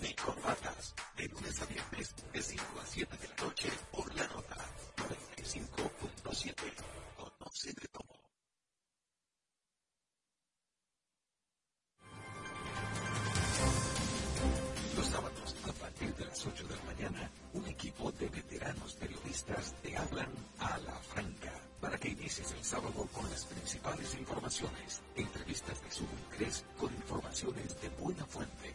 de corbatas, de lunes a viernes, de 5 a 7 de la noche, por la nota 95.7. Conoce de todo. Los sábados, a partir de las 8 de la mañana, un equipo de veteranos periodistas te hablan a la franca para que inicies el sábado con las principales informaciones, entrevistas de su con informaciones de buena fuente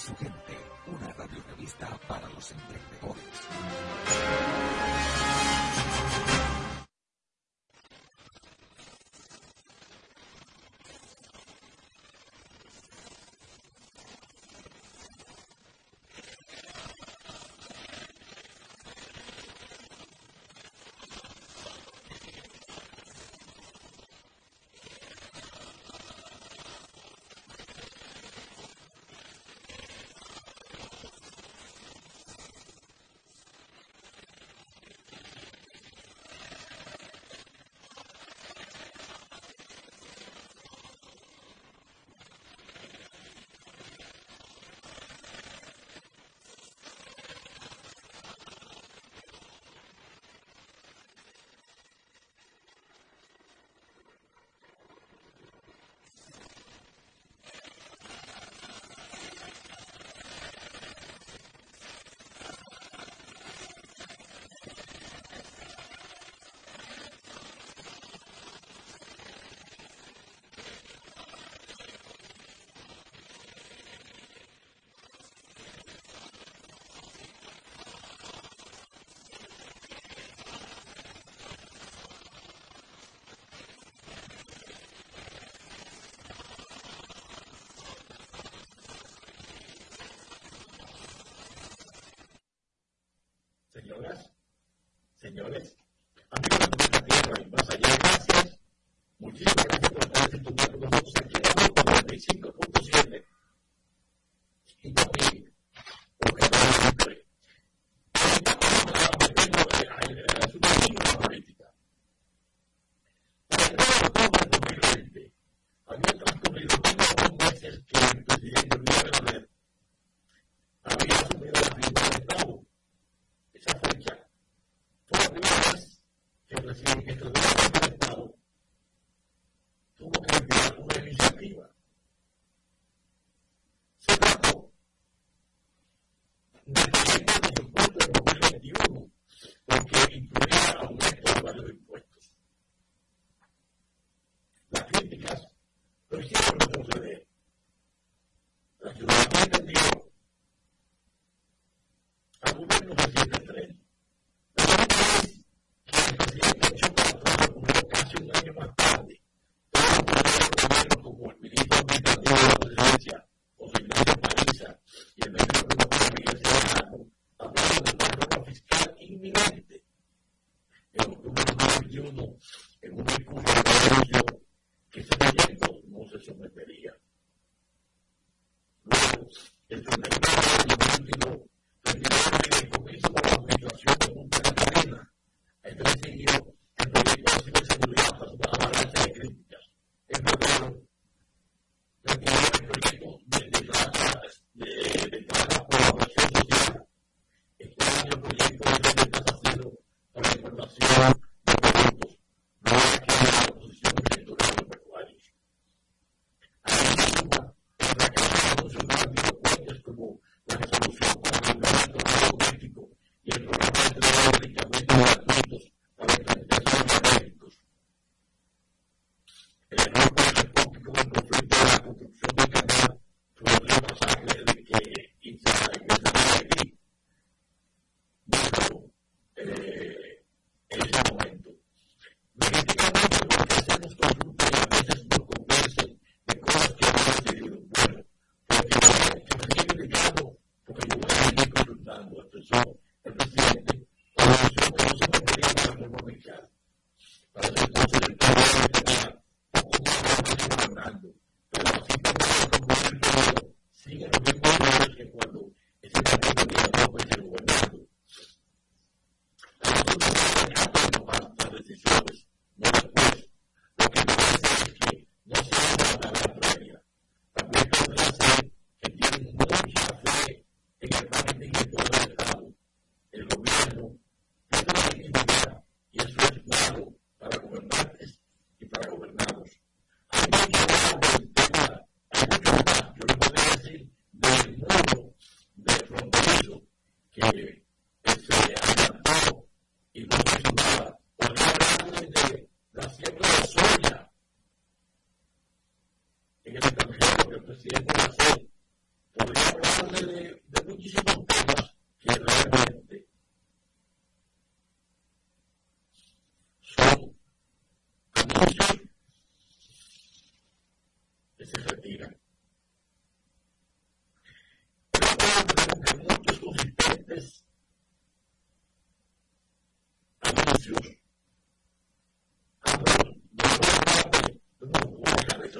su gente, una radio revista para los emprendedores. Señoras, señores, amigos de la tierra y más allá, gracias. Muchísimas gracias por estar sintonizando con nosotros aquí en la 95.7. particular belief.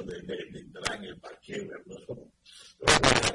Medidas cautelares. Porque se reconoce que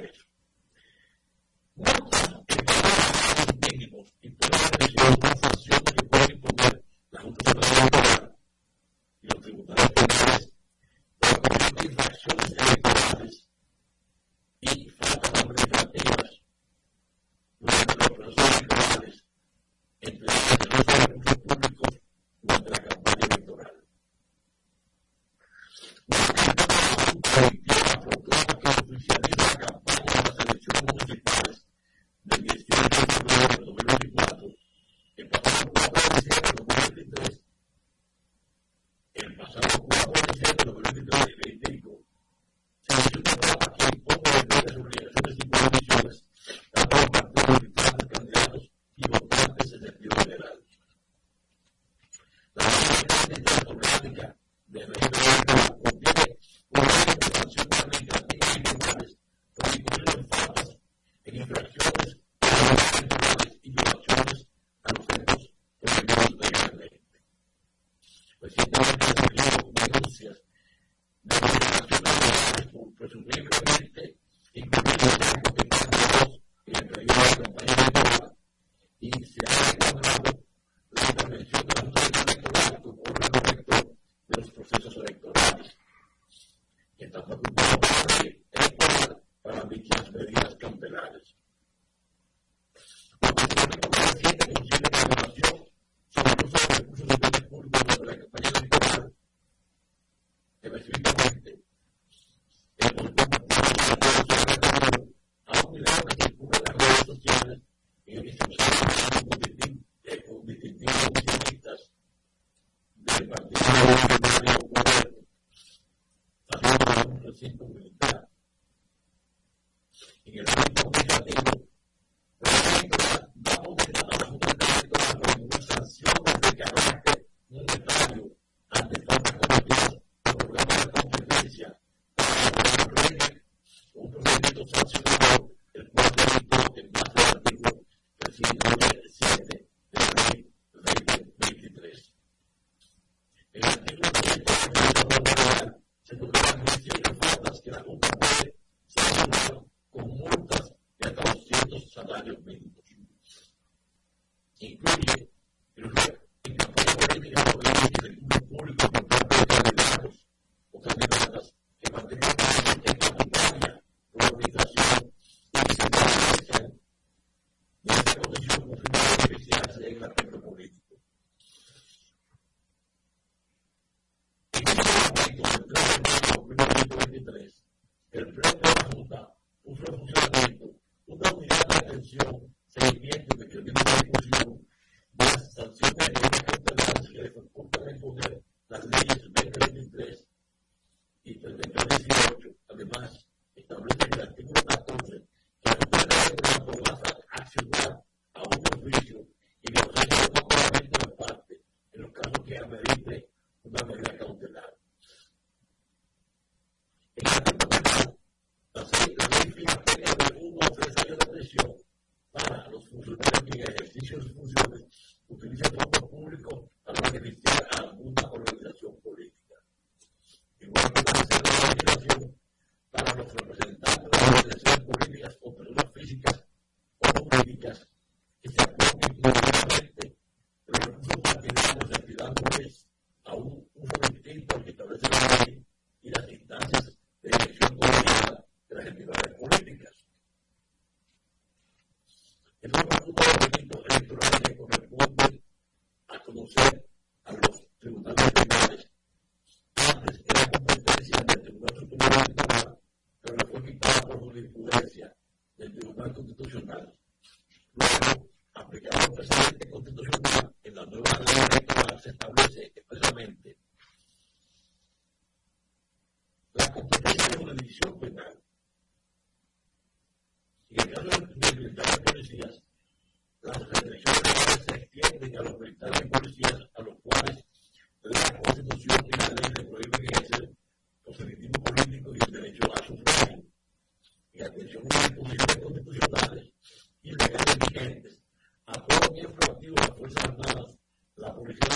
y Lord.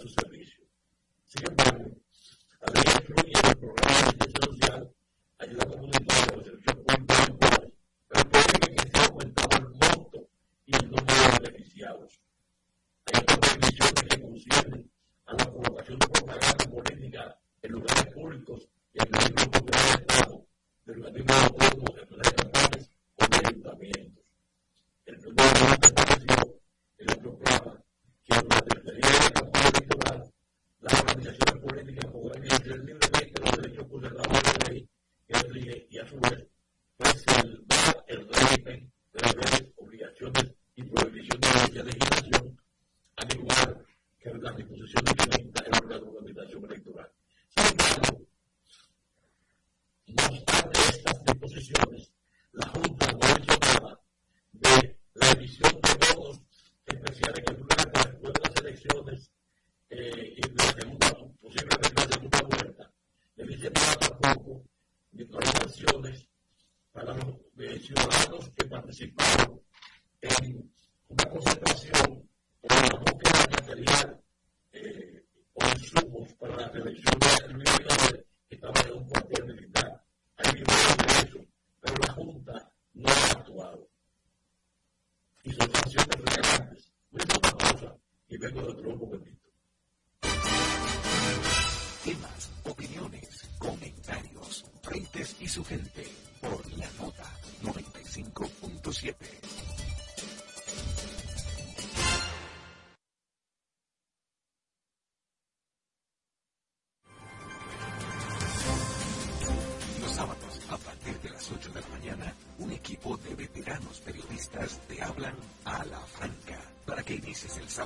su servicio. Sin embargo, a veces incluye el programa de atención social, ayuda comunitaria,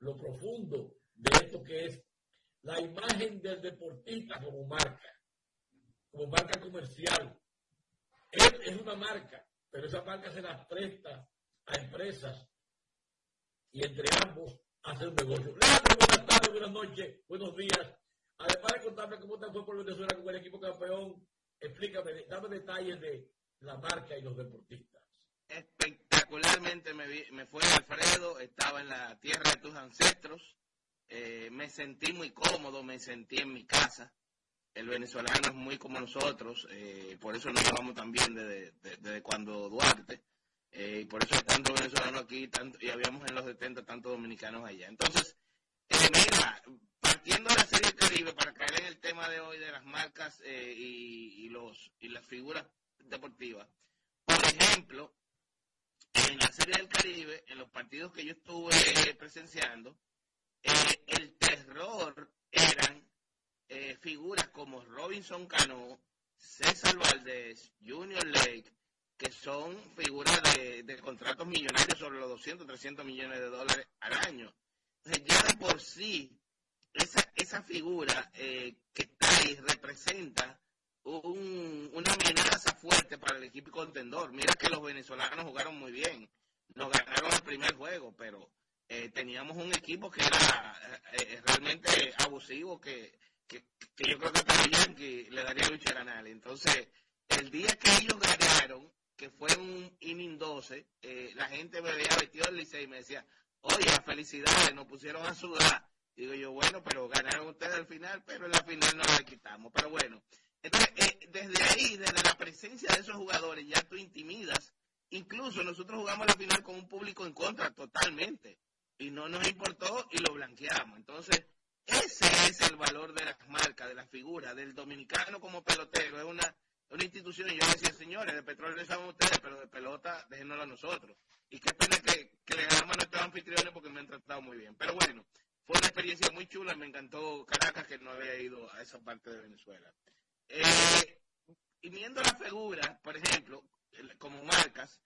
lo profundo de esto que es la imagen del deportista como marca, como marca comercial. Él es una marca, pero esa marca se la presta a empresas y entre ambos hace un negocio. buenas tardes, buenas noches, buenos días. Además de contarme cómo te fue por Venezuela con el equipo campeón, explícame, dame detalles de la marca y los deportistas particularmente me, fue Alfredo, estaba en la tierra de tus ancestros, eh, me sentí muy cómodo, me sentí en mi casa. El venezolano es muy como nosotros, eh, por eso nos llevamos también desde, desde, cuando Duarte, eh, y por eso hay tanto venezolano aquí tanto, y habíamos en los 70 tantos dominicanos allá. Entonces, mira, partiendo de la serie Caribe, para caer en el tema de hoy de las marcas y, los, y las figuras deportivas, por ejemplo, en la Serie del Caribe, en los partidos que yo estuve presenciando, eh, el terror eran eh, figuras como Robinson Cano, César Valdés, Junior Lake, que son figuras de, contratos millonarios sobre los 200, 300 millones de dólares al año. Entonces ya de por sí, esa, esa figura eh, que está ahí representa un, una amenaza fuerte para el equipo contendor. Mira que los venezolanos jugaron muy bien. Nos ganaron el primer juego, pero eh, teníamos un equipo que era eh, eh, realmente abusivo, que, que, yo creo que para Yankee le daría lucha ganar. Entonces, el día que ellos ganaron, que fue un inning 12, la gente me veía vestido del liceo y me decía, oye, felicidades, nos pusieron a sudar. Digo yo, bueno, pero ganaron ustedes al final, pero en la final no la quitamos. Pero bueno, entonces, eh, desde ahí, desde la presencia de esos jugadores, ya tú intimidas. Incluso nosotros jugamos la final con un público en contra totalmente. Y no nos importó y lo blanqueamos. Entonces, ese es el valor de las marcas, de la figura, del dominicano como pelotero. Es una, una institución, y yo decía, señores, de petróleo saben ustedes, pero de pelota déjenoslo a nosotros. Y qué pena que, que le damos a nuestros anfitriones porque me han tratado muy bien. Pero bueno, fue una experiencia muy chula, me encantó Caracas, que no había ido a esa parte de Venezuela. Eh, y viendo la figura, por ejemplo, como marcas,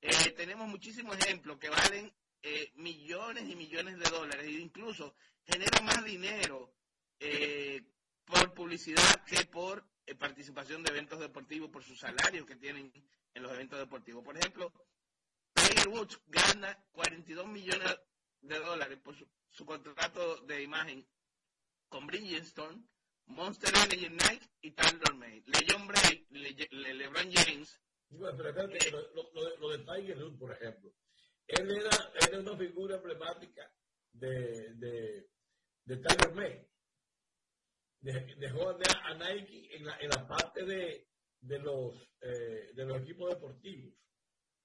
eh, tenemos muchísimos ejemplos que valen eh, millones y millones de dólares e incluso generan más dinero eh, por publicidad que por participación de eventos deportivos, por sus salarios que tienen en los eventos deportivos. Por ejemplo, Tiger Woods gana 42 millones de dólares por su, contrato de imagen con Bridgestone, Monster Energy Nike y Tyler May. LeBron Le, LeBron James. lo, de Tiger Woods, por ejemplo, él era, era una figura emblemática de, de, de Tiger May. Dejó a Nike en la, en la parte de, de, los, eh, de los equipos deportivos.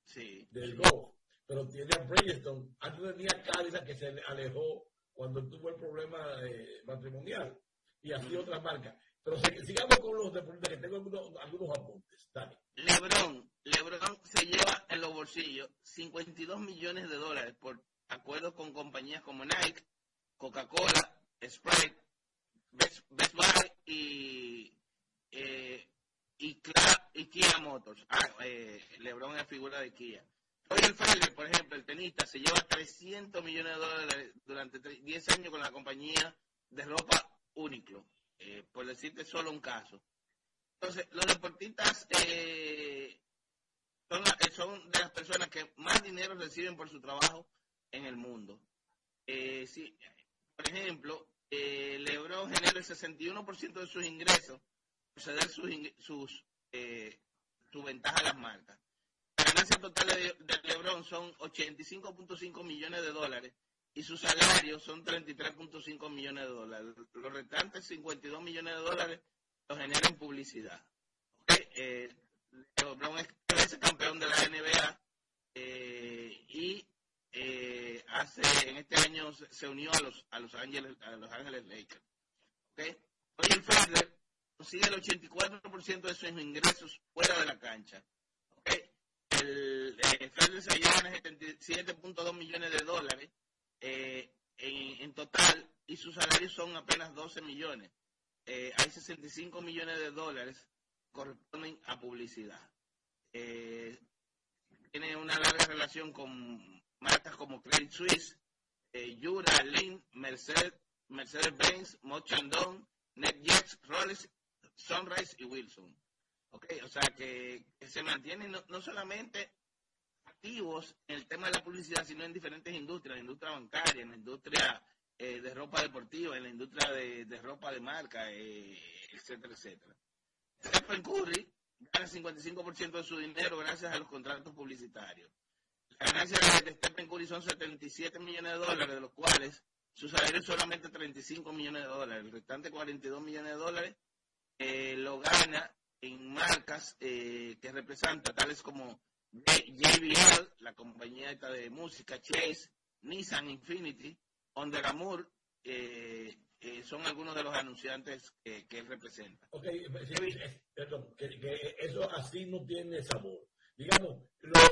Sí. Del golf. Pero tiene a Bridgestone. Antes tenía Cadillac que se alejó cuando tuvo el problema eh, matrimonial. Y así otras marcas. Pero sigamos con los deportistas, que tengo algunos, algunos apuntes. Dale. Lebron, Lebron se lleva en los bolsillos 52 millones de dólares por acuerdos con compañías como Nike, Coca-Cola, Sprite, Best, Buy y, eh, y, Kia Motors. Ah, eh, Lebron es figura de Kia. el Federer, por ejemplo, el tenista, se lleva 300 millones de dólares durante 10 años con la compañía de ropa Uniqlo, eh, por decirte solo un caso. Entonces, los deportistas eh, son, son, de las personas que más dinero reciben por su trabajo en el mundo. Eh, por ejemplo, eh, Lebron genera el 61% de sus ingresos por ceder sus, sus, eh, su ventaja a las marcas. La ganancia total de, de Lebron son 85.5 millones de dólares y sus salarios son 33.5 millones de dólares. Los restantes 52 millones de dólares los genera en publicidad. ¿Okay? Eh, LeBron es campeón de la NBA eh, y eh, hace en este año se unió a los a los Ángeles a los Ángeles Lakers. ¿Okay? Hoy el Federer consigue el 84% de sus ingresos fuera de la cancha. ¿Okay? El eh, Federer se lleva 77.2 millones de dólares eh, en, total y sus salarios son apenas 12 millones. Eh, hay 65 millones de dólares corresponden a publicidad. Eh, tiene una larga relación con marcas como Credit Suisse, eh, Jura, Lynn, Mercedes, Mercedes-Benz, Mochandon, NetJets, Rolex, Sunrise y Wilson. Okay, o sea que, se mantienen no solamente activos en el tema de la publicidad, sino en diferentes industrias, en la industria bancaria, en la industria eh, de ropa deportiva, en la industria de, ropa de marca, eh, etcétera, etcétera. Stephen Curry gana 55% de su dinero gracias a los contratos publicitarios. Las ganancias de Stephen Curry son 77 millones de dólares, de los cuales su salario es solamente 35 millones de dólares. El restante 42 millones de dólares eh, lo gana en marcas que representan tales como JBL, la compañía esta de música, Chase, Nissan Infinity, Under Armour, eh, eh, son algunos de los anunciantes que, él representa. Ok, perdón, que, eso así no tiene sabor. Digamos, los,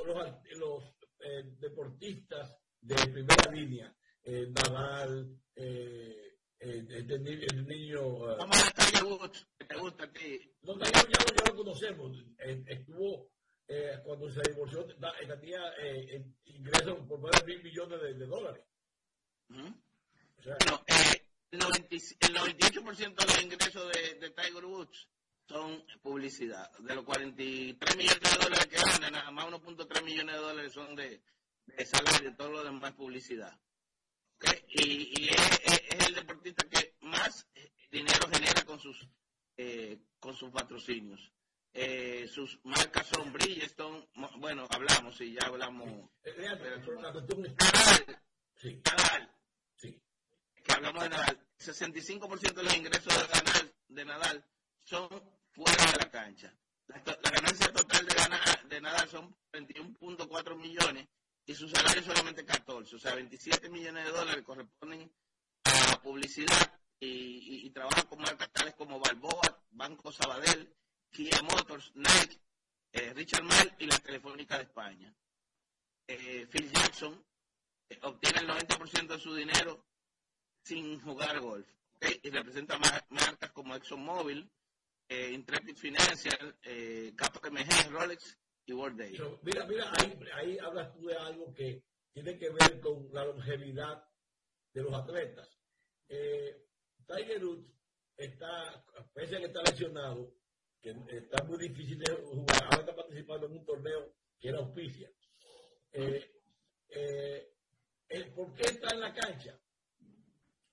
los, eh, deportistas de primera línea, Nadal, el, niño... Vamos a Tiger Woods, que te gusta a ti. No, ya, ya, lo conocemos, estuvo eh, cuando se divorció, eh, tenía eh, ingresos por más de mil millones de, dólares. o sea, no, eh, el, 98% de los ingresos de, de, Tiger Woods son publicidad. De los 43 millones de dólares que ganan, nada más 1.3 millones de dólares son de, de salario, todo lo demás publicidad. ¿Okay? Y, y es, es, el deportista que más dinero genera con sus, eh, con sus patrocinios. Eh, sus marcas son Bridgestone, bueno, hablamos, y ya hablamos. Nadal, sí. Nadal, sí. que hablamos de Nadal. 65% de los ingresos de Nadal, de Nadal son fuera de la cancha. La, ganancia total de, de Nadal son 21.4 millones y su salario solamente 14, o sea, 27 millones de dólares corresponden a publicidad y, y trabaja con marcas tales como Balboa, Banco Sabadell, Kia Motors, Nike, eh, Richard Mille y la Telefónica de España. Eh, Phil Jackson eh, obtiene el 90% de su dinero sin jugar golf. Y representa marcas como ExxonMobil, eh, Intrepid Financial, eh, KPMG, Rolex y World Day. mira, mira, ahí, ahí hablas tú de algo que tiene que ver con la longevidad de los atletas. Eh, Tiger Woods está, pese a que está lesionado, que está muy difícil de jugar, ahora está participando en un torneo que era auspicia. Eh, eh, ¿Por qué está en la cancha?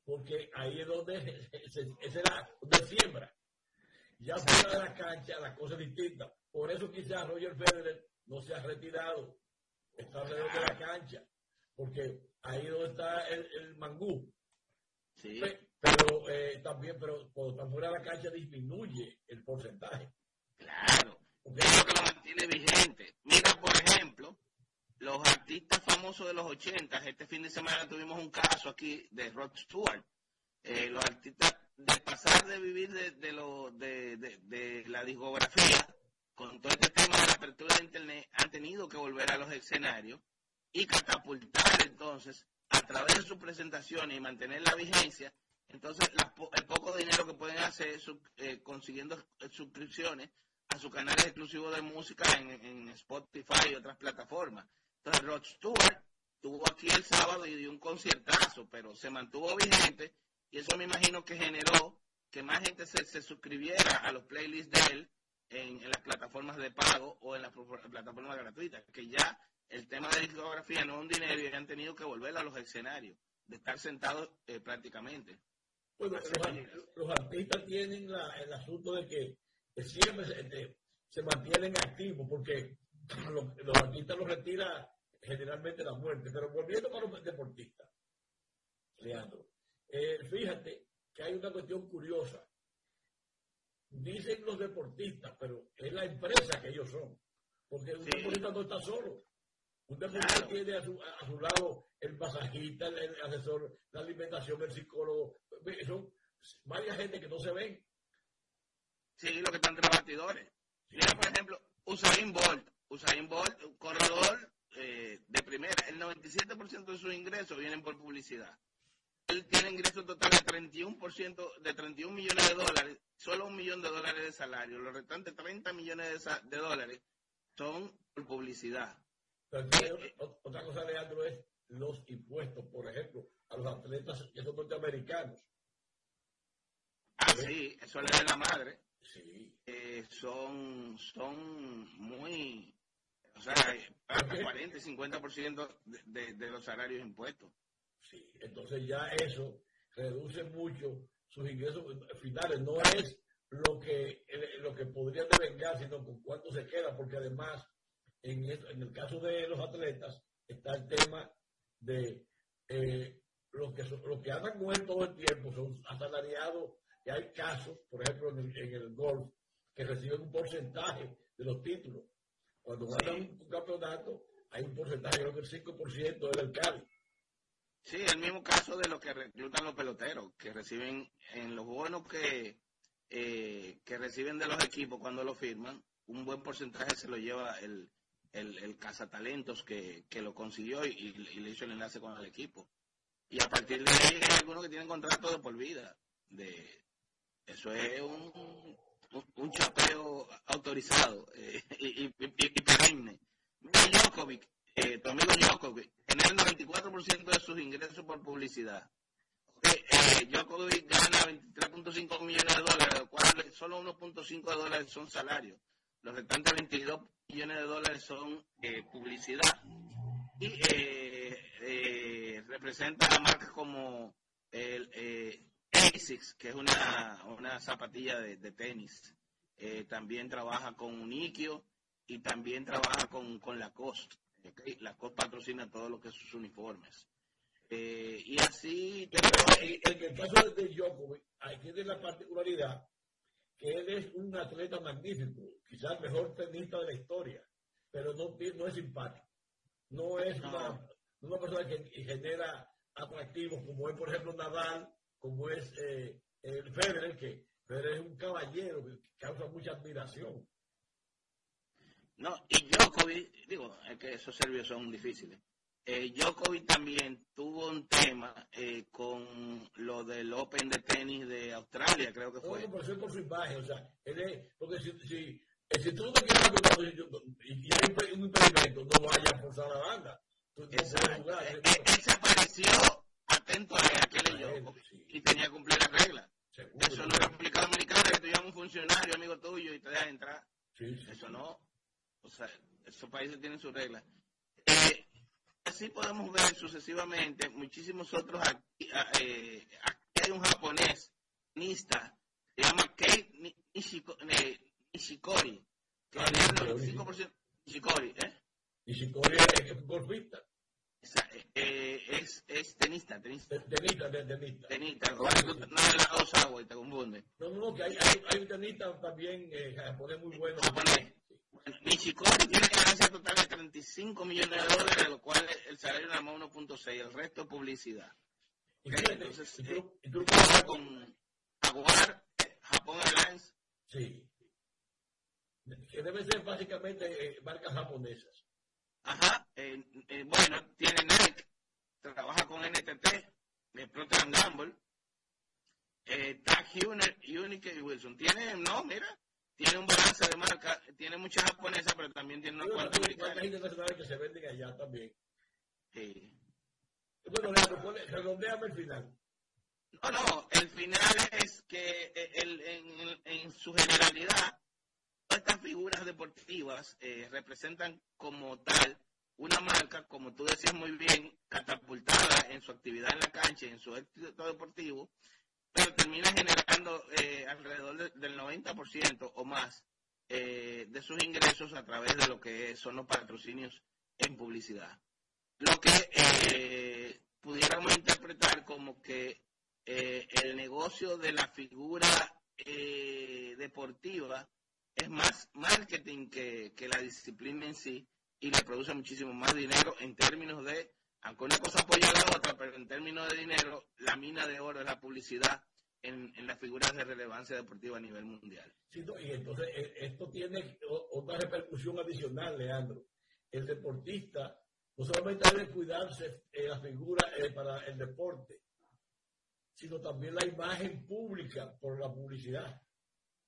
Porque ahí es donde, es donde siembra. Ya fuera de la cancha la cosa es distinta. Por eso quizás Roger Federer no se ha retirado. Está alrededor de la cancha. Porque ahí es donde está el, el mangú. Sí. Pero eh, también, pero cuando fuera de la cancha disminuye el porcentaje. Claro. Es lo que lo mantiene vigente. Mira, por ejemplo, los artistas famosos de los 80, este fin de semana tuvimos un caso aquí de Rod Stewart. Eh, los artistas, de pasar de vivir de, lo, de, de, la discografía, con todo este tema de la apertura de Internet, han tenido que volver a los escenarios y catapultar entonces, a través de sus presentaciones y mantener la vigencia, entonces el poco dinero que pueden hacer eh, consiguiendo suscripciones a sus canales exclusivos de música en, Spotify y otras plataformas. Entonces, Rod Stewart tuvo aquí el sábado y dio un conciertazo, pero se mantuvo vigente y eso me imagino que generó que más gente se, suscribiera a los playlists de él en, las plataformas de pago o en las plataformas gratuitas, que ya el tema de discografía no es un dinero y han tenido que volver a los escenarios, de estar sentados eh, prácticamente. Bueno, los, artistas tienen el asunto de que, siempre se, se, mantienen activos, porque los, los artistas los retira generalmente la muerte. Pero volviendo para los deportistas, Leandro, eh, fíjate que hay una cuestión curiosa. Dicen los deportistas, pero es la empresa que ellos son. Porque un deportista no está solo. Un deportista tiene a su, a su, lado el pasajista, el, asesor, la alimentación, el psicólogo. Son varias gente que no se ven. Sí, lo que están entre batidores. Mira, por ejemplo, Usain Bolt. Usain Bolt, un corredor eh, de primera, el 97% de sus ingresos vienen por publicidad. Él tiene ingresos totales de 31%, de 31 millones de dólares, solo un millón de dólares de salario. Los restantes 30 millones de, dólares son por publicidad. Eh, otra cosa, Leandro, es los impuestos, por ejemplo, a los atletas que son norteamericanos. Ah, sí, eso le da la madre. Sí. Eh, son, son muy o sea, hasta 40 y 50% de, de los salarios impuestos. Sí, entonces ya eso reduce mucho sus ingresos finales. No es lo que, lo que podrían devengar, sino con cuánto se queda, porque además, en, en el caso de los atletas, está el tema de eh, los, que los que andan con todo el tiempo son asalariados, y hay casos, por ejemplo, en el, en el golf, que reciben un porcentaje de los títulos. Cuando ganan un campeonato, hay un porcentaje, creo que el 5% del alcalde. Sí, el mismo caso de lo que reclutan los peloteros, que reciben en los bonos que, eh, que reciben de los equipos cuando lo firman, un buen porcentaje se lo lleva el, el, el cazatalentos que, que lo consiguió y, le hizo el enlace con el equipo. Y a partir de ahí hay algunos que tienen contrato de por vida. De, eso es un, un, chapeo autorizado eh, y, y, y, perenne. Djokovic, eh, tu amigo Djokovic, genera el 94% de sus ingresos por publicidad. Eh, Djokovic gana 23.5 millones de dólares, de los cuales solo 1.5 de dólares son salarios. Los restantes 22 millones de dólares son eh, publicidad. Y eh, eh, representa a marcas como el, ASICS, que es una, una zapatilla de, tenis. Eh, también trabaja con Uniquio y también trabaja con, con Lacoste. ¿okay? Lacoste patrocina todo lo que es sus uniformes. Y así... En el caso de Djokovic, hay tiene la particularidad que él es un atleta magnífico, quizás el mejor tenista de la historia, pero no, no es simpático. No es Una, una persona que genera atractivos como es, por ejemplo, Nadal, como es eh, el Federer, que Federer es un caballero que causa mucha admiración. No, y Djokovic, digo, es que esos serbios son difíciles. Eh, Djokovic también tuvo un tema eh, con lo del Open de tenis de Australia, creo que fue. No, por eso por su imagen, o sea, él es, porque si, si, si tú no quieres jugar y hay un impedimento, no vayas a forzar la banda. Tú, Exacto. Jugar, él, él, se pareció atento a aquel yo y tenía que cumplir las reglas. Seguro, eso no es República Dominicana, que tú llamas un funcionario, amigo tuyo, y te deja entrar. Sí, sí, eso no. O sea, esos países tienen sus reglas. Eh, así podemos ver sucesivamente muchísimos otros aquí, eh, aquí hay un japonés nista se llama Kei Nishikori que ah, es el 95% Nishikori ¿eh? Nishikori es golfista eh, es, es tenista, tenista. Tenista, tenista. Tenista, no de la Osawa y te confunde. No, no, que hay, hay, hay un tenista también eh, japonés muy bueno. Japonés. Nishikori tiene ganancia total de 35 millones de dólares, de lo cual el salario nada más 1.6, el resto es publicidad. Entonces, ¿y tú, y tú trabajas con Jaguar, Japón Airlines. Sí. Que deben ser básicamente eh, marcas japonesas. Ajá. Eh, eh, bueno, tiene Nike, trabaja con NTT, de Procter Gamble. Eh, Tag Unique y Wilson. Tiene, no, mira, tiene un balance de marca, tiene muchas japonesas, pero también tiene una cuantas americanas. internacionales que se venden allá también. Sí. Bueno, redondeame el final. No, no, el final es que eh, el, en, en, su generalidad, estas figuras deportivas eh, representan como tal una marca, como tú decías muy bien, catapultada en su actividad en la cancha, en su éxito deportivo, pero termina generando eh, alrededor de, del 90% o más eh, de sus ingresos a través de lo que son los patrocinios en publicidad. Lo que eh, pudiéramos interpretar como que eh, el negocio de la figura eh, deportiva es más marketing que, que la disciplina en sí y le produce muchísimo más dinero en términos de aunque una cosa apoya a la otra, pero en términos de dinero, la mina de oro es la publicidad en, en las figuras de relevancia deportiva a nivel mundial. Sí, y entonces eh, esto tiene otra repercusión adicional, Leandro. El deportista no solamente debe cuidarse eh, la figura eh, para el deporte, sino también la imagen pública por la publicidad.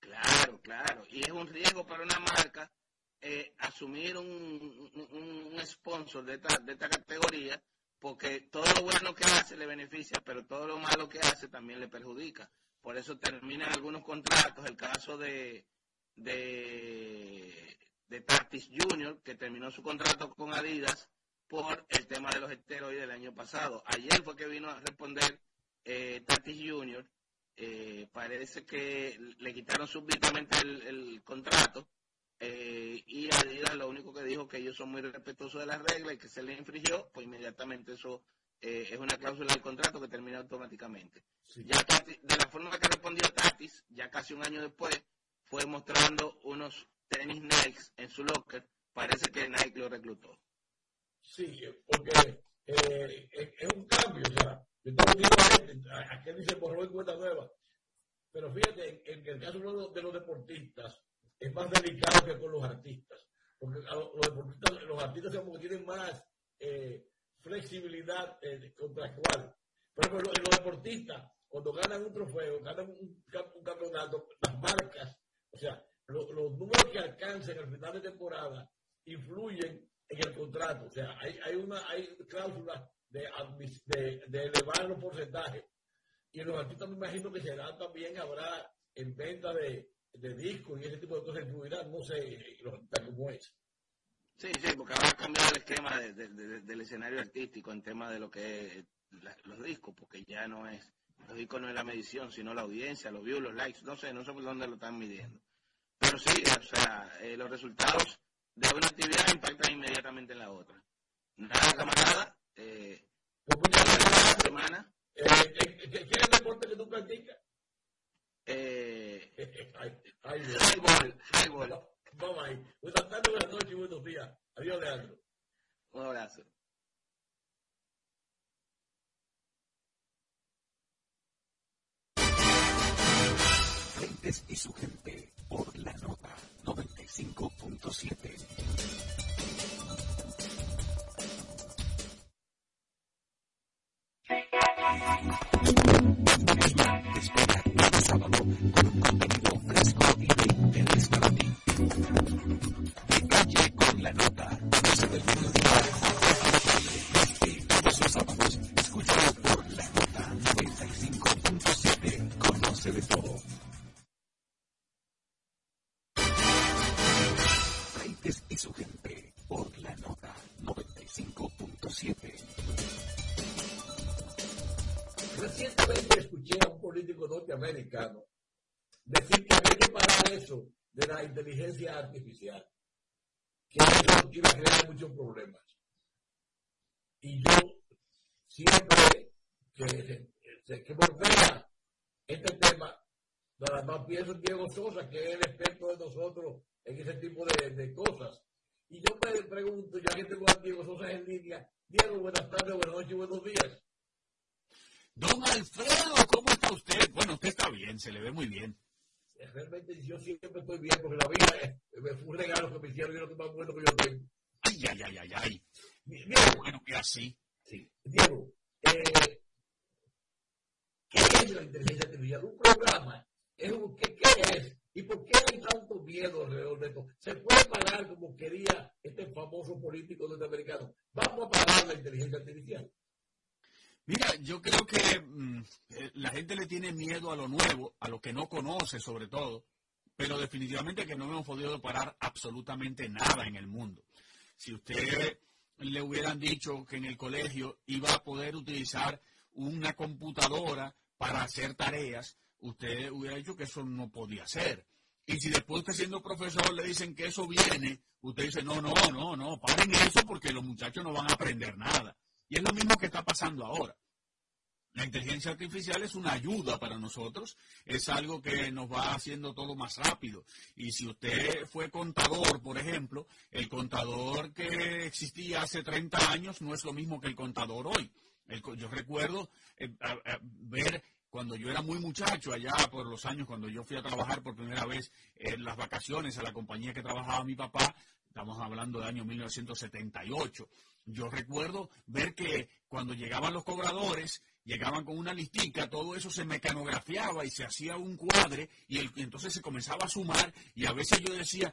Claro, claro. Y es un riesgo para una marca eh, asumir un, un, sponsor de esta, de esta categoría, porque todo lo bueno que hace le beneficia, pero todo lo malo que hace también le perjudica. Por eso terminan algunos contratos, el caso de, de, de Tatis Jr., que terminó su contrato con Adidas por el tema de los esteroides del año pasado. Ayer fue que vino a responder eh, Tatis Jr., eh, parece que le quitaron súbitamente el, el contrato eh, y Adidas lo único que dijo que ellos son muy respetuosos de las reglas y que se les infringió, pues inmediatamente eso eh, es una cláusula del contrato que termina automáticamente. Sí. Ya de la forma que respondió Tatis, ya casi un año después, fue mostrando unos tenis Nike en su locker, parece que Nike lo reclutó. Sí, porque eh, es un cambio, o sea, yo te lo digo a aquí dice borró y cuenta nueva, pero fíjate, en, en el caso de los deportistas, es más delicado que con los artistas. Porque a los, los, los artistas como que tienen más eh, flexibilidad eh, contractual. Por ejemplo, los, los deportistas, cuando ganan un trofeo, ganan un, un campeonato, las marcas, o sea, lo, los números que alcancen al final de temporada influyen en el contrato. O sea, hay, hay una hay cláusulas de, de, de elevar los porcentajes. Y los artistas me imagino que será también, habrá en venta de, de discos y ese tipo de cosas incluirán, no sé, cómo es. Sí, sí, porque habrá cambiado el esquema de, de, de, del escenario artístico en tema de lo que es la, los discos, porque ya no es, los discos no es la medición, sino la audiencia, los views, los likes, no sé, no sé por dónde lo están midiendo. Pero sí, o sea, eh, los resultados de una actividad impactan inmediatamente en la otra. Nada, camarada, eh, la semana. Eh, eh, ¿Qué es el deporte que tú practicas? Eh, highball, highball. Vamos ahí. Buenas tardes, buenas noches y buenos días. Adiós, Leandro. Un abrazo. Frentes y su gente por la nota 95.7 con un contenido fresco y de interés para ti. Detalle con la nota. No se permite de todos los sábados. Escúchalo por la nota 95.7. Conoce de todo. Freites y su gente por la nota 95.7. Recientemente escuché a un político norteamericano decir que había que parar eso de la inteligencia artificial, que eso iba a crear muchos problemas. Y yo siempre que se que volvea este tema, nada más pienso en Diego Sosa, que es el experto de nosotros en ese tipo de, de cosas. Y yo me pregunto, ya que tengo a Diego Sosa en línea, Diego, buenas tardes, buenas noches, buenos días. Don Alfredo, ¿cómo está usted? Bueno, usted está bien, se le ve muy bien realmente yo siempre estoy bien porque la vida me fue un regalo que me hicieron y es lo que más bueno que yo tengo. Ay, ay, ay, ay, ay. Diego, bueno que así. Sí. Diego, eh, ¿qué es la inteligencia artificial? Un programa, es un, ¿qué, ¿qué es? ¿Y por qué hay tanto miedo alrededor de esto? ¿Se puede pagar como quería este famoso político norteamericano? Vamos a pagar la inteligencia artificial sobre todo, pero definitivamente que no hemos podido parar absolutamente nada en el mundo. Si usted le hubieran dicho que en el colegio iba a poder utilizar una computadora para hacer tareas, usted hubiera dicho que eso no podía ser. Y si después usted siendo profesor le dicen que eso viene, usted dice, no, no, no, no, paren eso porque los muchachos no van a aprender nada. Y es lo mismo que está pasando ahora. La inteligencia artificial es una ayuda para nosotros, es algo que nos va haciendo todo más rápido. Y si usted fue contador, por ejemplo, el contador que existía hace 30 años no es lo mismo que el contador hoy. yo recuerdo eh, ver cuando yo era muy muchacho, allá por los años, cuando yo fui a trabajar por primera vez en las vacaciones a la compañía que trabajaba mi papá, estamos hablando del año 1978. Yo recuerdo ver que cuando llegaban los cobradores, llegaban con una listica, todo eso se mecanografiaba y se hacía un cuadre y, entonces se comenzaba a sumar y a veces yo decía,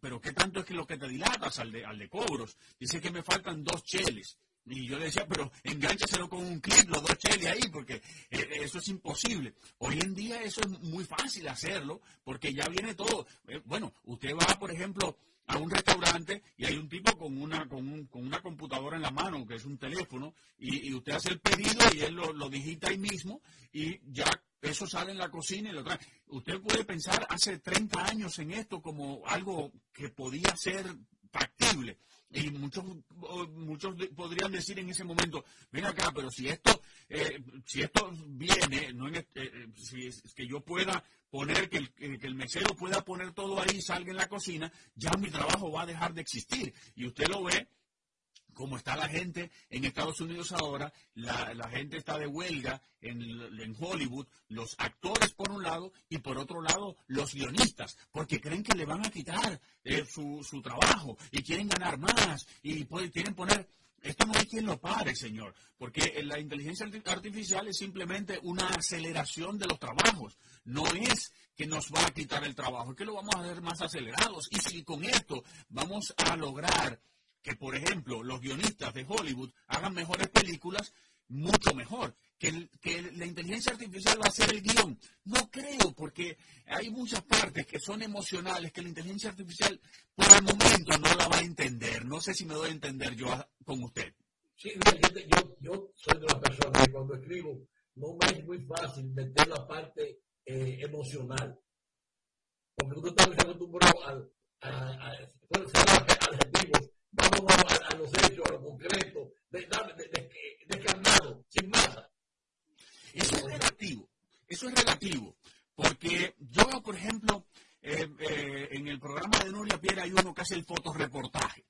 pero ¿qué tanto es que lo que te dilatas al de, al de cobros? Dice que me faltan dos cheles. Y yo decía, pero engánchaselo con un clip, los dos cheles ahí, porque eh, eso es imposible. Hoy en día eso es muy fácil hacerlo, porque ya viene todo. Eh, bueno, usted va, por ejemplo, a un restaurante y hay un tipo con una, con, con una computadora en la mano, que es un teléfono, y, usted hace el pedido y él lo, digita ahí mismo y ya eso sale en la cocina y lo trae. Usted puede pensar hace 30 años en esto como algo que podía ser factible. Y muchos, muchos podrían decir en ese momento, ven acá, pero si esto, eh, si esto viene, no eh, eh, si es que yo pueda poner, que el, que el mesero pueda poner todo ahí y salga en la cocina, ya mi trabajo va a dejar de existir. Y usted lo ve como está la gente en Estados Unidos ahora, la, gente está de huelga en, Hollywood, los actores por un lado y por otro lado los guionistas, porque creen que le van a quitar eh, su, su, trabajo y quieren ganar más y quieren poner... Esto no hay quien lo pare, señor, porque la inteligencia artificial es simplemente una aceleración de los trabajos, no es que nos va a quitar el trabajo, es que lo vamos a hacer más acelerados. Y si con esto vamos a lograr que, por ejemplo, los guionistas de Hollywood hagan mejores películas, mucho mejor. Que, que, la inteligencia artificial va a ser el guion. No creo, porque hay muchas partes que son emocionales que la inteligencia artificial por el momento no la va a entender. No sé si me doy a entender yo con usted. Sí, yo, yo soy de la persona que cuando escribo no me es muy fácil meter la parte eh, emocional. Porque uno está acostumbrado al, a, a, a, a, hechos, a lo concreto, descarnado, sin masa. Eso es relativo, eso es relativo, porque yo veo, por ejemplo, eh, eh, en el programa de Nuria Piera hay uno que hace el fotoreportaje.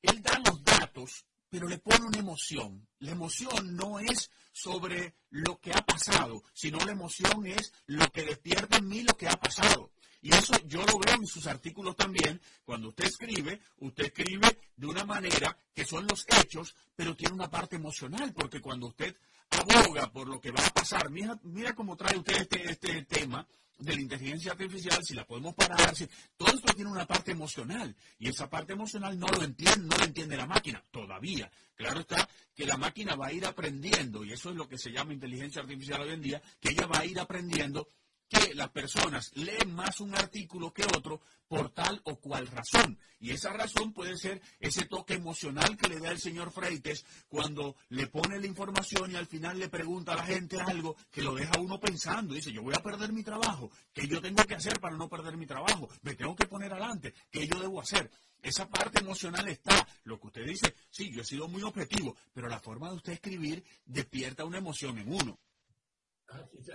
Él da los datos pero le pone una emoción. La emoción no es sobre lo que ha pasado, sino la emoción es lo que despierta en mí lo que ha pasado. Y eso yo lo veo en sus artículos también. Cuando usted escribe, usted escribe de una manera que son los hechos, pero tiene una parte emocional, porque cuando usted aboga por lo que va a pasar, mira, mira cómo trae usted este, este tema, de la inteligencia artificial, si la podemos parar, si, todo esto tiene una parte emocional y esa parte emocional no lo entiende, no lo entiende la máquina todavía. Claro está que la máquina va a ir aprendiendo y eso es lo que se llama inteligencia artificial hoy en día, que ella va a ir aprendiendo que las personas leen más un artículo que otro por tal o cual razón. Y esa razón puede ser ese toque emocional que le da el señor Freites cuando le pone la información y al final le pregunta a la gente algo que lo deja uno pensando. Dice, yo voy a perder mi trabajo. ¿Qué yo tengo que hacer para no perder mi trabajo? Me tengo que poner adelante. ¿Qué yo debo hacer? Esa parte emocional está. Lo que usted dice, sí, yo he sido muy objetivo, pero la forma de usted escribir despierta una emoción en uno.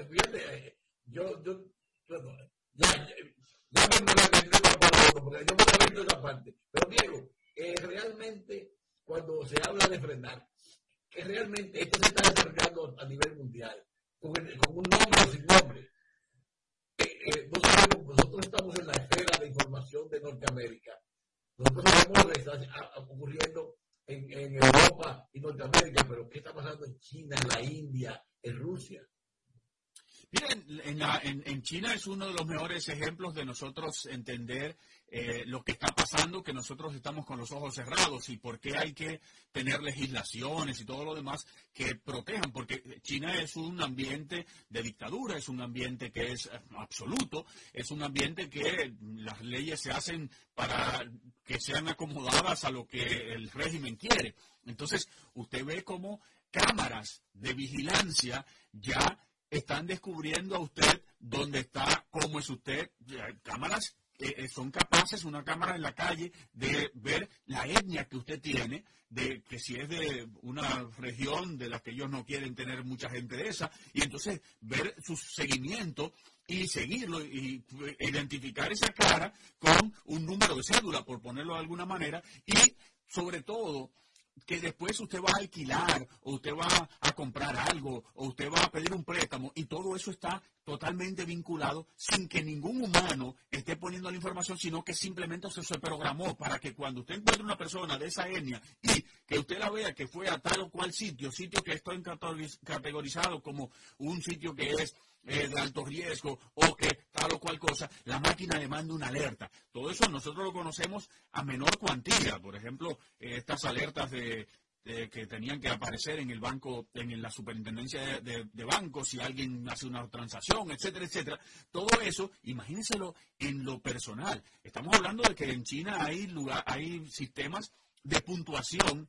Pierde yo, yo, bueno, ya, ya me para otro, porque yo me viendo esa parte. Pero Diego, eh, realmente, cuando se habla de frenar, que realmente esto se está desarrollando a nivel mundial, con, con un nombre o sin nombre. Eh, eh, nosotros estamos en la esfera de información de Norteamérica. Nosotros sabemos lo que está ocurriendo en, en Europa y Norteamérica, pero ¿qué está pasando en China, en la India, en Rusia? Miren, en, China es uno de los mejores ejemplos de nosotros entender eh, lo que está pasando, que nosotros estamos con los ojos cerrados y por qué hay que tener legislaciones y todo lo demás que protejan, porque China es un ambiente de dictadura, es un ambiente que es eh, absoluto, es un ambiente que las leyes se hacen para que sean acomodadas a lo que el régimen quiere. Entonces, usted ve como cámaras de vigilancia ya están descubriendo a usted dónde está, cómo es usted. Cámaras eh, eh, son capaces, una cámara en la calle, de ver la etnia que usted tiene, de que si es de una región de la que ellos no quieren tener mucha gente de esa, y entonces ver su seguimiento y seguirlo y identificar esa cara con un número de cédula, por ponerlo de alguna manera, y sobre todo que después usted va a alquilar o usted va a comprar algo o usted va a pedir un préstamo y todo eso está totalmente vinculado sin que ningún humano esté poniendo la información, sino que simplemente se, programó para que cuando usted encuentre una persona de esa etnia y que usted la vea que fue a tal o cual sitio, sitio que está categorizado como un sitio que es eh, de alto riesgo o que tal o cual cosa, la máquina le manda una alerta. Todo eso nosotros lo conocemos a menor cuantía. Por ejemplo, eh, estas alertas de, que tenían que aparecer en el banco, en la superintendencia de, bancos, si alguien hace una transacción, etcétera, etcétera. Todo eso, imagínenselo en lo personal. Estamos hablando de que en China hay lugar, hay sistemas de puntuación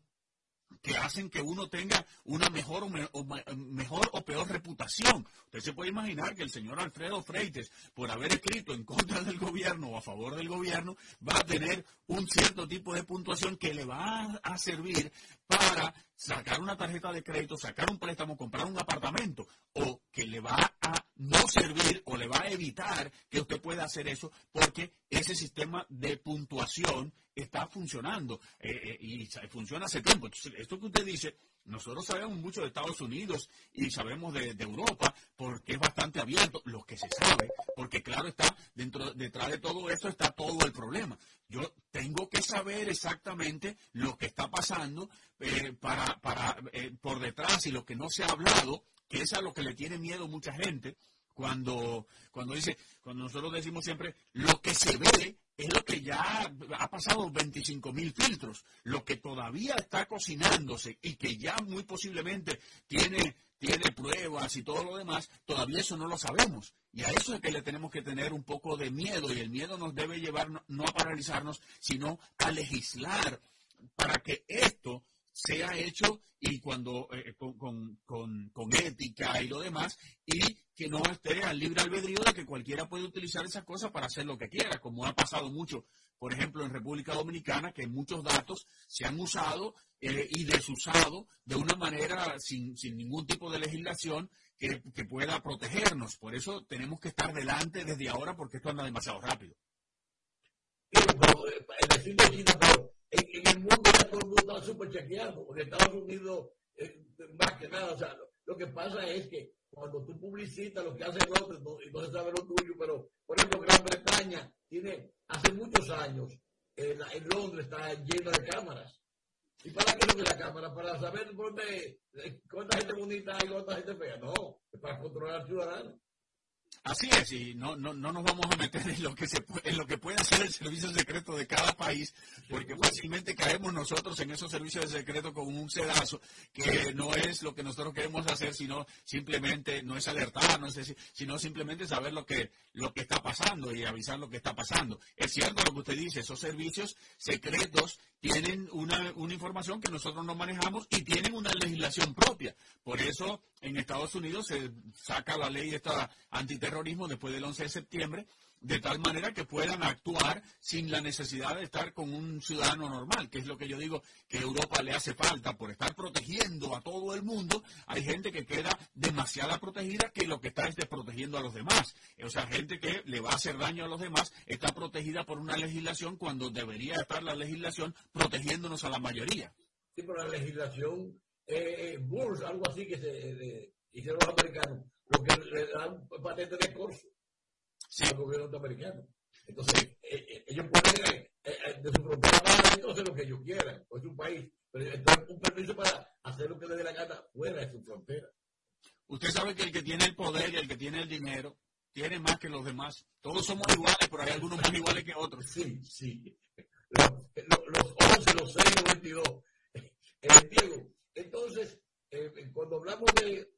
que hacen que uno tenga una mejor o, mejor o peor reputación. Usted se puede imaginar que el señor Alfredo Freites, por haber escrito en contra del gobierno o a favor del gobierno, va a tener un cierto tipo de puntuación que le va a servir para sacar una tarjeta de crédito, sacar un préstamo, comprar un apartamento, o que le va a no servir o le va a evitar que usted pueda hacer eso porque ese sistema de puntuación está funcionando eh, eh, y funciona hace tiempo. esto que usted dice, nosotros sabemos mucho de Estados Unidos y sabemos de, Europa porque es bastante abierto, lo que se sabe, porque claro está, dentro, detrás de todo esto está todo el problema. Yo tengo que saber exactamente lo que está pasando eh, para, para por detrás y lo que no se ha hablado, que es a lo que le tiene miedo mucha gente cuando, cuando dice, cuando nosotros decimos siempre, lo que se ve es lo que ya ha pasado 25 mil filtros, lo que todavía está cocinándose y que ya muy posiblemente tiene, tiene pruebas y todo lo demás, todavía eso no lo sabemos. Y a eso es que le tenemos que tener un poco de miedo y el miedo nos debe llevar no a paralizarnos, sino a legislar para que esto sea hecho y cuando eh, con, con, ética y lo demás y que no esté al libre albedrío de que cualquiera puede utilizar esas cosas para hacer lo que quiera, como ha pasado mucho, por ejemplo, en República Dominicana, que muchos datos se han usado eh, y desusado de una manera sin, sin ningún tipo de legislación que, que pueda protegernos. Por eso tenemos que estar delante desde ahora porque esto anda demasiado rápido. Eh, el vecino de China, pero en, el mundo ya todo el está súper chequeado. En Estados Unidos, eh, más que nada, o sea, lo, que pasa es que cuando tú publicitas lo que hace el otro, y no se sabe lo tuyo, pero por ejemplo Gran Bretaña tiene, hace muchos años, en, en Londres está lleno de cámaras. ¿Y para qué que la cámara? ¿Para saber dónde, cuánta gente bonita hay y cuánta gente fea? No, es para controlar al ciudadano. Así es, y no, no, no nos vamos a meter en lo que se en lo que puede hacer el servicio secreto de cada país, porque fácilmente caemos nosotros en esos servicios de secreto con un sedazo, que no es lo que nosotros queremos hacer, sino simplemente, no es alertar, no es sino simplemente saber lo que, lo que está pasando y avisar lo que está pasando. Es cierto lo que usted dice, esos servicios secretos tienen una, una información que nosotros no manejamos y tienen una propia. Por eso en Estados Unidos se saca la ley esta antiterrorismo después del 11 de septiembre de tal manera que puedan actuar sin la necesidad de estar con un ciudadano normal, que es lo que yo digo que Europa le hace falta por estar protegiendo a todo el mundo. Hay gente que queda demasiada protegida que lo que está es desprotegiendo a los demás. O sea, gente que le va a hacer daño a los demás está protegida por una legislación cuando debería estar la legislación protegiéndonos a la mayoría. Sí, pero la legislación, eh, eh algo así que se hicieron los americanos, lo que le dan patente de curso sí. al gobierno norteamericano. Entonces, eh, eh, ellos pueden, eh, de su frontera van hacer lo que ellos quieran, o es un país, pero entonces un permiso para hacer lo que le dé la gana fuera de su frontera. Usted sabe que el que tiene el poder y el que tiene el dinero tiene más que los demás. Todos somos iguales, pero hay algunos más iguales que otros. Sí, sí. Los, los, 11, los 6, los 22. Diego, entonces, cuando hablamos de,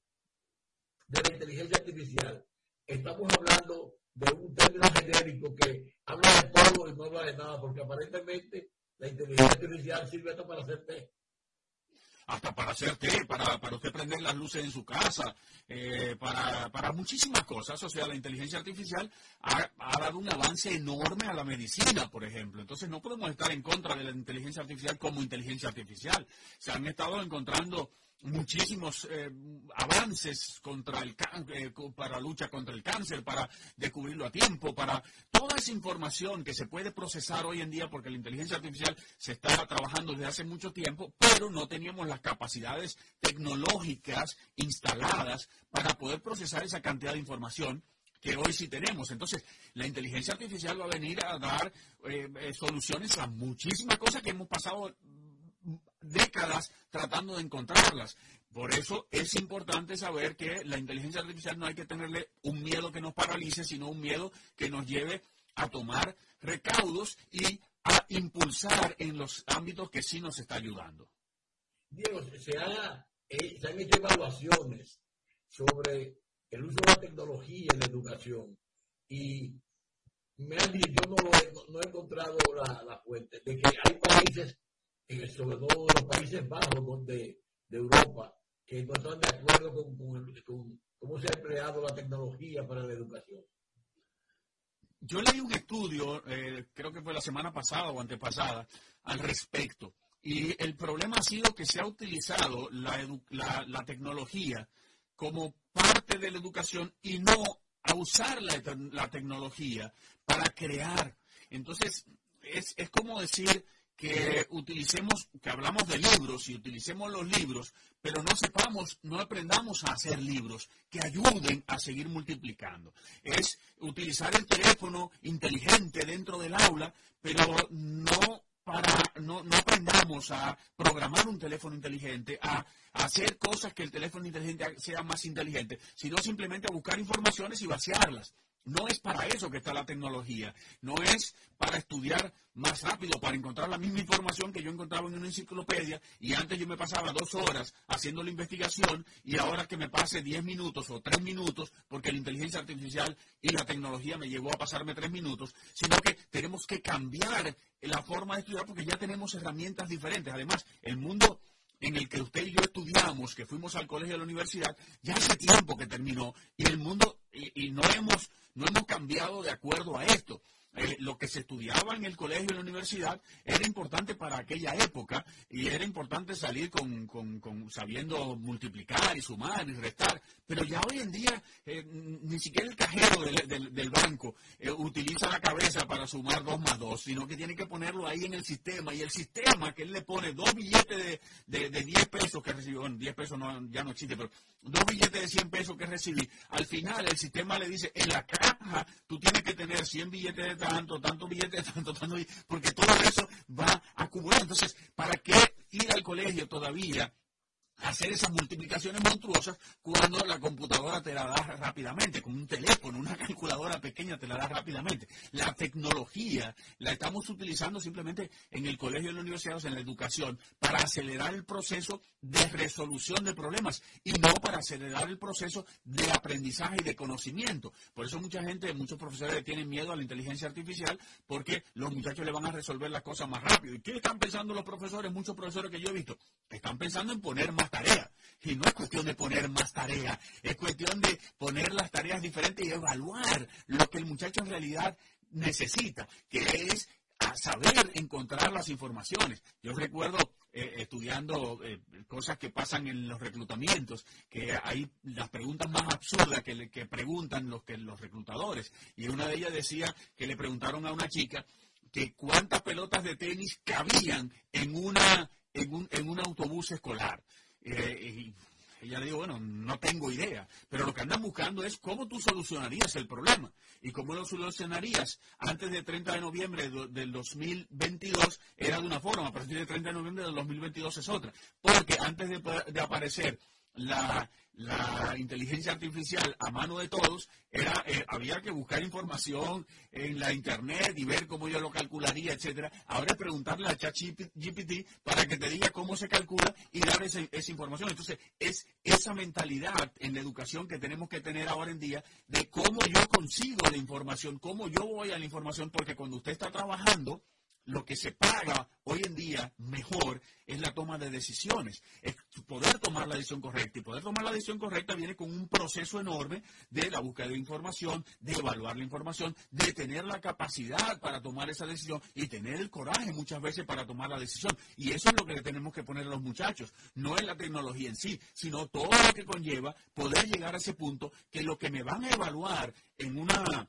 de la inteligencia artificial, estamos hablando de un término genérico que habla de todo y no habla de nada, porque aparentemente la inteligencia artificial sirve hasta para hacer té. Hasta para hacer té, para, para usted prender las luces en su casa, eh, para, para, muchísimas cosas. O sea, la inteligencia artificial ha, ha, dado un avance enorme a la medicina, por ejemplo. Entonces no podemos estar en contra de la inteligencia artificial como inteligencia artificial. Se han estado encontrando muchísimos eh, avances contra el eh, para lucha contra el cáncer, para descubrirlo a tiempo, para toda esa información que se puede procesar hoy en día, porque la inteligencia artificial se está trabajando desde hace mucho tiempo, pero no teníamos las capacidades tecnológicas instaladas para poder procesar esa cantidad de información que hoy sí tenemos. Entonces, la inteligencia artificial va a venir a dar eh, soluciones a muchísimas cosas que hemos pasado décadas tratando de encontrarlas. Por eso es importante saber que la inteligencia artificial no hay que tenerle un miedo que nos paralice, sino un miedo que nos lleve a tomar recaudos y a impulsar en los ámbitos que sí nos está ayudando. Diego, se, eh, han hecho evaluaciones sobre el uso de la tecnología en la educación y me han dicho, yo no, he, encontrado la, la fuente, de que hay países sobre todo los Países Bajos de, Europa, que no están de acuerdo con, cómo se ha empleado la tecnología para la educación. Yo leí un estudio, eh, creo que fue la semana pasada o antepasada, al respecto. Y el problema ha sido que se ha utilizado la, la, tecnología como parte de la educación y no a usar la, la tecnología para crear. Entonces, es, es como decir, que utilicemos, que hablamos de libros y utilicemos los libros, pero no sepamos, no aprendamos a hacer libros que ayuden a seguir multiplicando. Es utilizar el teléfono inteligente dentro del aula, pero no para, no, no aprendamos a programar un teléfono inteligente, a, a hacer cosas que el teléfono inteligente sea más inteligente, sino simplemente a buscar informaciones y vaciarlas. No es para eso que está la tecnología. No es para estudiar más rápido, para encontrar la misma información que yo encontraba en una enciclopedia y antes yo me pasaba dos horas haciendo la investigación y ahora que me pase diez minutos o tres minutos porque la inteligencia artificial y la tecnología me llevó a pasarme tres minutos, sino que tenemos que cambiar la forma de estudiar porque ya tenemos herramientas diferentes. Además, el mundo en el que usted y yo estudiamos, que fuimos al colegio de la universidad, ya hace tiempo que terminó y el mundo, y, y no hemos no hemos cambiado de acuerdo a esto. Eh, lo que se estudiaba en el colegio y en la universidad era importante para aquella época y era importante salir con, sabiendo multiplicar y sumar y restar, pero ya hoy en día eh, ni siquiera el cajero del, banco eh, utiliza la cabeza para sumar dos más dos, sino que tiene que ponerlo ahí en el sistema. Y el sistema que él le pone dos billetes de, de, 10 pesos que recibió, bueno, 10 pesos no, ya no existe, pero dos billetes de 100 pesos que recibí, al final el sistema le dice, en la caja tú tienes que tener 100 billetes de tanto, tanto billetes de tanto, tanto, porque todo eso va acumulando. Entonces, ¿para qué ir al colegio todavía? Hacer esas multiplicaciones monstruosas cuando la computadora te la da rápidamente, con un teléfono, una calculadora pequeña te la da rápidamente. La tecnología la estamos utilizando simplemente en el colegio, en la universidad, en la educación, para acelerar el proceso de resolución de problemas y no para acelerar el proceso de aprendizaje y de conocimiento. Por eso mucha gente, muchos profesores tienen miedo a la inteligencia artificial porque los muchachos le van a resolver las cosas más rápido. ¿Y qué están pensando los profesores? Muchos profesores que yo he visto están pensando en poner más tareas. Y no es cuestión de poner más tareas, es cuestión de poner las tareas diferentes y evaluar lo que el muchacho en realidad necesita, que es saber encontrar las informaciones. Yo recuerdo eh, estudiando eh, cosas que pasan en los reclutamientos, que hay las preguntas más absurdas que, que preguntan los, que, los reclutadores. Y una de ellas decía que le preguntaron a una chica que cuántas pelotas de tenis cabían en una en un, en un autobús escolar. Eh, y ella le dijo, bueno, no tengo idea, pero lo que andan buscando es cómo tú solucionarías el problema. Y cómo lo solucionarías antes del 30 de noviembre del 2022 era de una forma, a partir del 30 de noviembre del 2022 es otra. Porque antes de aparecer la, la inteligencia artificial a mano de todos, era, eh, había que buscar información en la internet y ver cómo yo lo calcularía, etcétera. Ahora es preguntarle a ChatGPT para que te diga cómo se calcula y dar esa, esa información. Entonces, es esa mentalidad en la educación que tenemos que tener ahora en día de cómo yo consigo la información, cómo yo voy a la información, porque cuando usted está trabajando, lo que se paga hoy en día mejor es la toma de decisiones, es poder tomar la decisión correcta. Y poder tomar la decisión correcta viene con un proceso enorme de la búsqueda de información, de evaluar la información, de tener la capacidad para tomar esa decisión y tener el coraje muchas veces para tomar la decisión. Y eso es lo que le tenemos que poner a los muchachos. No es la tecnología en sí, sino todo lo que conlleva poder llegar a ese punto que lo que me van a evaluar en una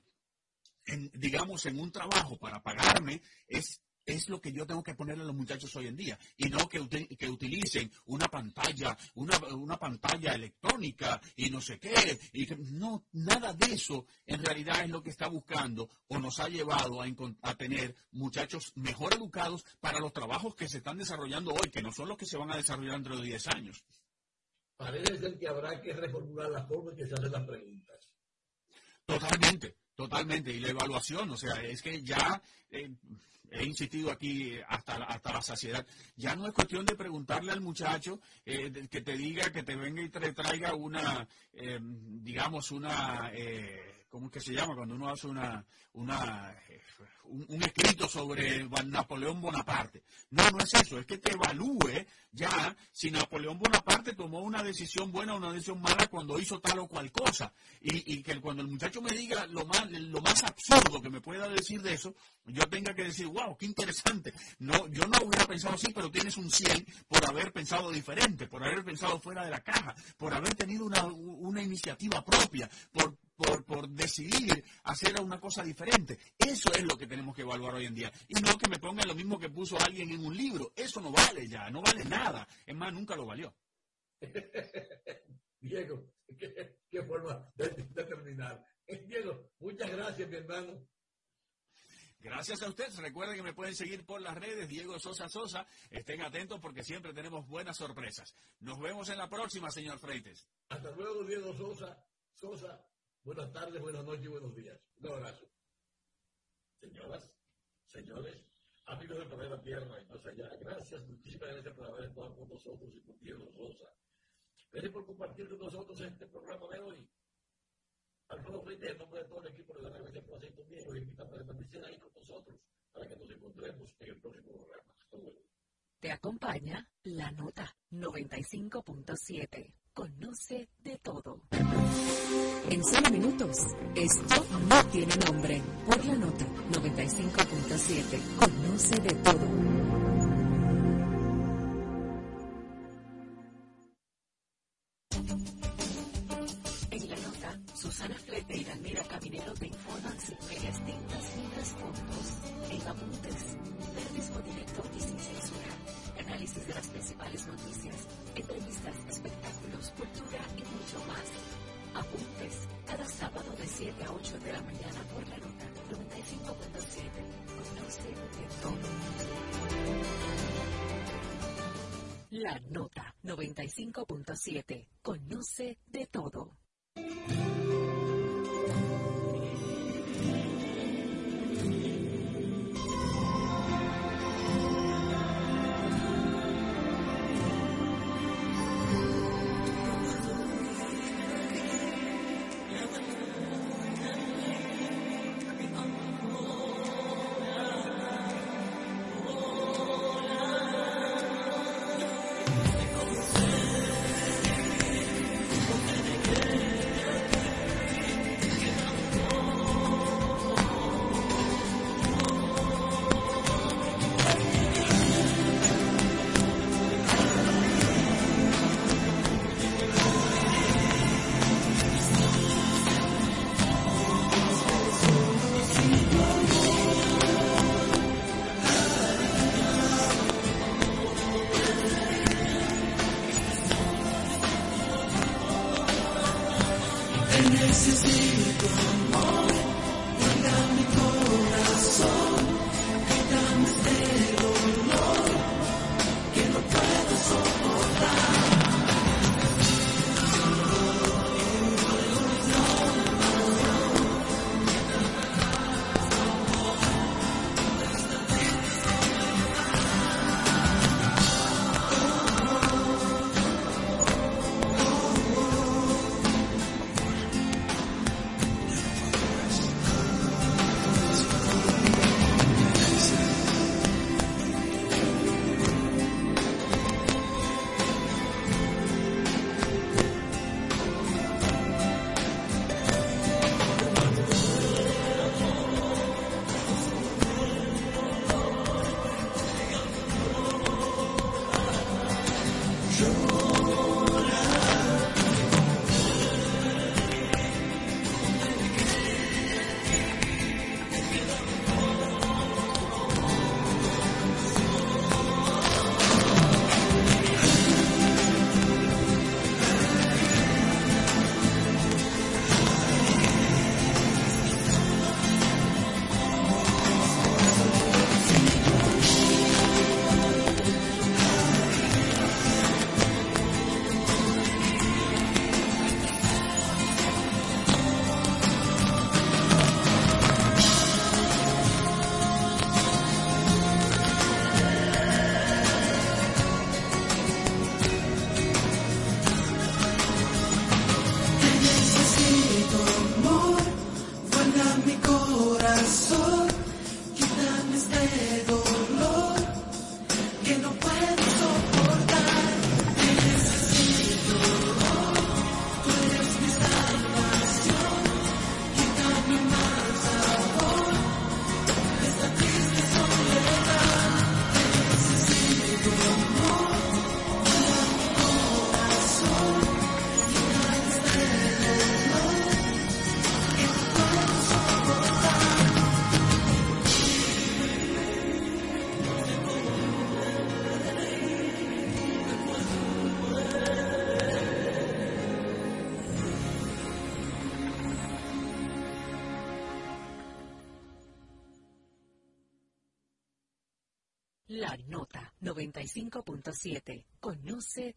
digamos, en un trabajo para pagarme es es lo que yo tengo que ponerle a los muchachos hoy en día y no que, que utilicen una pantalla, una, pantalla electrónica y no sé qué. Y no, nada de eso en realidad es lo que está buscando o nos ha llevado a, a tener muchachos mejor educados para los trabajos que se están desarrollando hoy, que no son los que se van a desarrollar dentro de 10 años. Parece ser que habrá que reformular la forma en que se hacen las preguntas. Totalmente, totalmente. Y la evaluación, o sea, es que ya... Eh, he insistido aquí hasta, hasta la saciedad. Ya no es cuestión de preguntarle al muchacho eh, que te diga, que te venga y te traiga una, eh, digamos, una, eh, ¿cómo es que se llama? Cuando uno hace una, una un, escrito sobre Napoleón Bonaparte. No, no es eso, es que te evalúe ya si Napoleón Bonaparte tomó una decisión buena o una decisión mala cuando hizo tal o cual cosa. Y, que cuando el muchacho me diga lo más, lo más absurdo que me pueda decir de eso, yo tenga que decir, wow, qué interesante. No, yo no hubiera pensado así, pero tienes un 100 por haber pensado diferente, por haber pensado fuera de la caja, por haber tenido una, una iniciativa propia, por por, por decidir hacer una cosa diferente. Eso es lo que tenemos que evaluar hoy en día. Y no que me ponga lo mismo que puso alguien en un libro. Eso no vale ya, no vale nada. Es más, nunca lo valió. Diego, qué, forma de, terminar. Diego, muchas gracias, mi hermano. Gracias a ustedes. Recuerden que me pueden seguir por las redes, Diego Sosa Sosa. Estén atentos porque siempre tenemos buenas sorpresas. Nos vemos en la próxima, señor Freites. Hasta luego, Diego Sosa. Sosa. Buenas tardes, buenas noches y buenos días. Un abrazo. Señoras, señores, amigos de Planeta Tierra y más allá, gracias, muchísimas gracias por haber estado con nosotros y por Diego Rosa. Gracias por compartir con nosotros este programa de hoy. Alfredo Freite, en nombre de todo el equipo de la por Aceite Diego, y invitamos a permanecer ahí con nosotros para que nos encontremos en el próximo programa. Hasta luego. Te acompaña la nota 95.7. Conoce de todo. En solo minutos, esto no tiene nombre. Por la nota 95.7. Conoce de todo. La 95.7. Conoce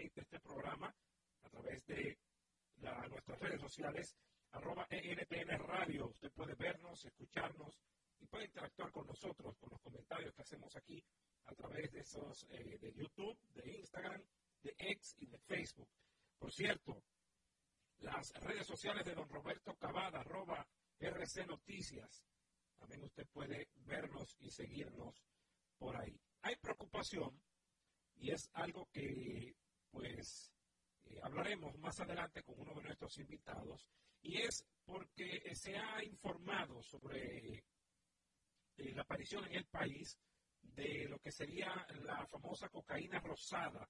este programa a través de nuestras redes sociales arroba ENPN Radio. Usted puede vernos, escucharnos y puede interactuar con nosotros con los comentarios que hacemos aquí a través de esos eh, de YouTube, de Instagram, de X y de Facebook. Por cierto, las redes sociales de don Roberto Cavada, arroba RC Noticias. También usted puede vernos y seguirnos por ahí. Hay preocupación y es algo que pues eh, hablaremos más adelante con uno de nuestros invitados y es porque se ha informado sobre eh, la aparición en el país de lo que sería la famosa cocaína rosada,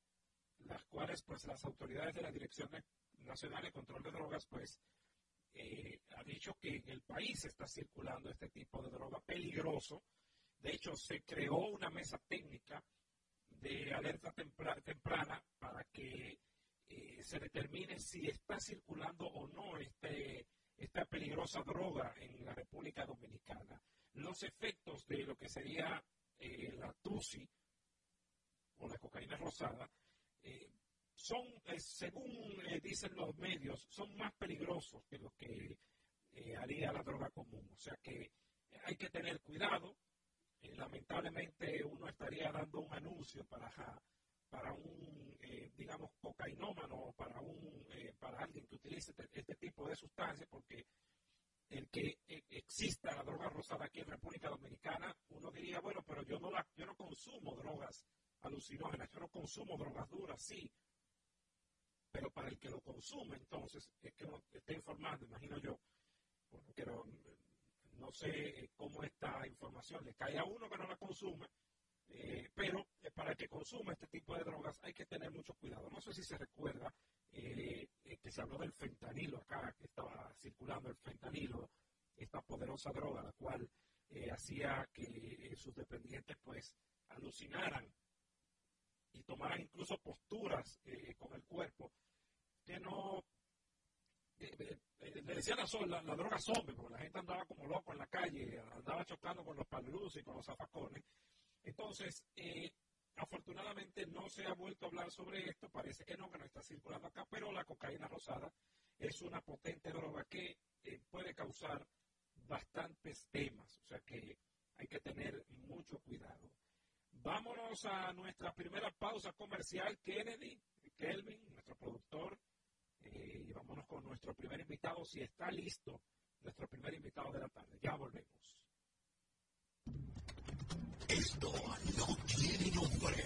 las cuales pues las autoridades de la Dirección Nacional de Control de Drogas pues eh, ha dicho que en el país está circulando este tipo de droga peligroso. De hecho, se creó una mesa técnica de alerta temprana para que eh, se determine si está circulando o no este, esta peligrosa droga en la República Dominicana. Los efectos de lo que sería eh, la TUSI o la cocaína rosada eh, son, según dicen los medios, son más peligrosos que lo que haría la droga común. O sea que hay que tener cuidado. Lamentablemente uno estaría dando un anuncio para para un, eh, digamos, cocainómano, para, un, eh, para alguien que utilice este, este, tipo de sustancias, porque el que eh, exista la droga rosada aquí en República Dominicana, uno diría, bueno, pero yo no, la, yo no consumo drogas alucinógenas, yo no consumo drogas duras, sí, pero para el que lo consume, entonces, es que uno está informando, imagino yo, pero no sé cómo esta información le cae a uno que no la consume, eh, pero eh, para que consume este tipo de drogas hay que tener mucho cuidado. No sé si se recuerda eh, que se habló del fentanilo acá, que estaba circulando el fentanilo, esta poderosa droga, la cual hacía que sus dependientes pues alucinaran y tomaran incluso posturas con el cuerpo que no le decían la, la, droga zombie, porque la gente andaba como loco en la calle, andaba chocando con los palus y con los zafacones. Entonces, eh, afortunadamente no se ha vuelto a hablar sobre esto, parece que no, que no está circulando acá, pero la cocaína rosada es una potente droga que eh, puede causar bastantes temas, o sea que hay que tener mucho cuidado. Vámonos a nuestra primera pausa comercial, Kennedy, Kelvin, nuestro productor, eh, y vámonos con nuestro primer invitado, si está listo, nuestro primer invitado de la tarde. Ya volvemos. Esto no tiene nombre.